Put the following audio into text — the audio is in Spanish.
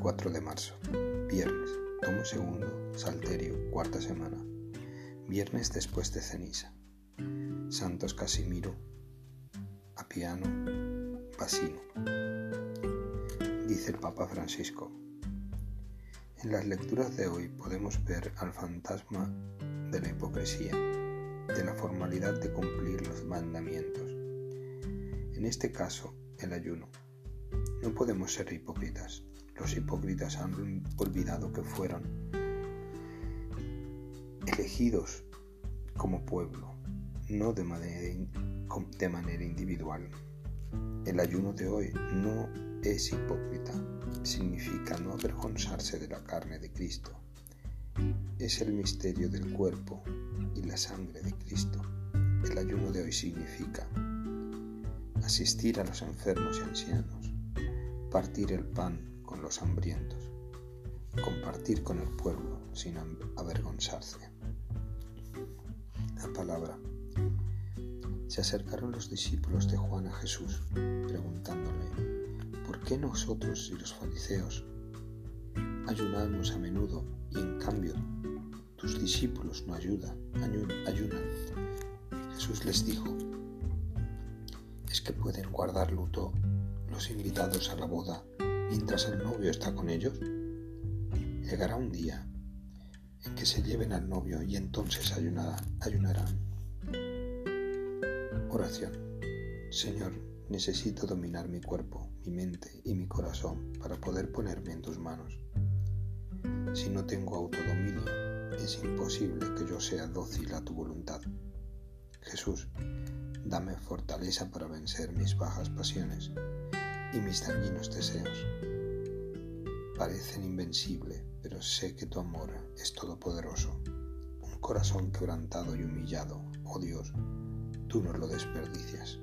4 de marzo, viernes, tomo segundo, salterio, cuarta semana, viernes después de ceniza, Santos Casimiro, Apiano, Basino. Dice el Papa Francisco. En las lecturas de hoy podemos ver al fantasma de la hipocresía, de la formalidad de cumplir los mandamientos. En este caso, el ayuno. No podemos ser hipócritas. Los hipócritas han olvidado que fueron elegidos como pueblo, no de manera, individual. El ayuno de hoy no es hipócrita, significa no avergonzarse de la carne de Cristo. Es el misterio del cuerpo y la sangre de Cristo. El ayuno de hoy significa asistir a los enfermos y ancianos, partir el pan con los hambrientos, compartir con el pueblo sin avergonzarse. La palabra. Se acercaron los discípulos de Juan a Jesús, preguntándole, ¿por qué nosotros y los fariseos ayunamos a menudo y en cambio tus discípulos no ayudan, ayunan? Jesús les dijo, ¿es que pueden guardar luto los invitados a la boda mientras el novio está con ellos? Llegará un día en que se lleven al novio y entonces ayunarán. Oración. Señor, necesito dominar mi cuerpo, mi mente y mi corazón para poder ponerme en tus manos. Si no tengo autodominio, es imposible que yo sea dócil a tu voluntad. Jesús, dame fortaleza para vencer mis bajas pasiones y mis dañinos deseos. Parecen invencibles, pero sé que tu amor es todopoderoso. Un corazón quebrantado y humillado, oh Dios, tú no lo desperdicias.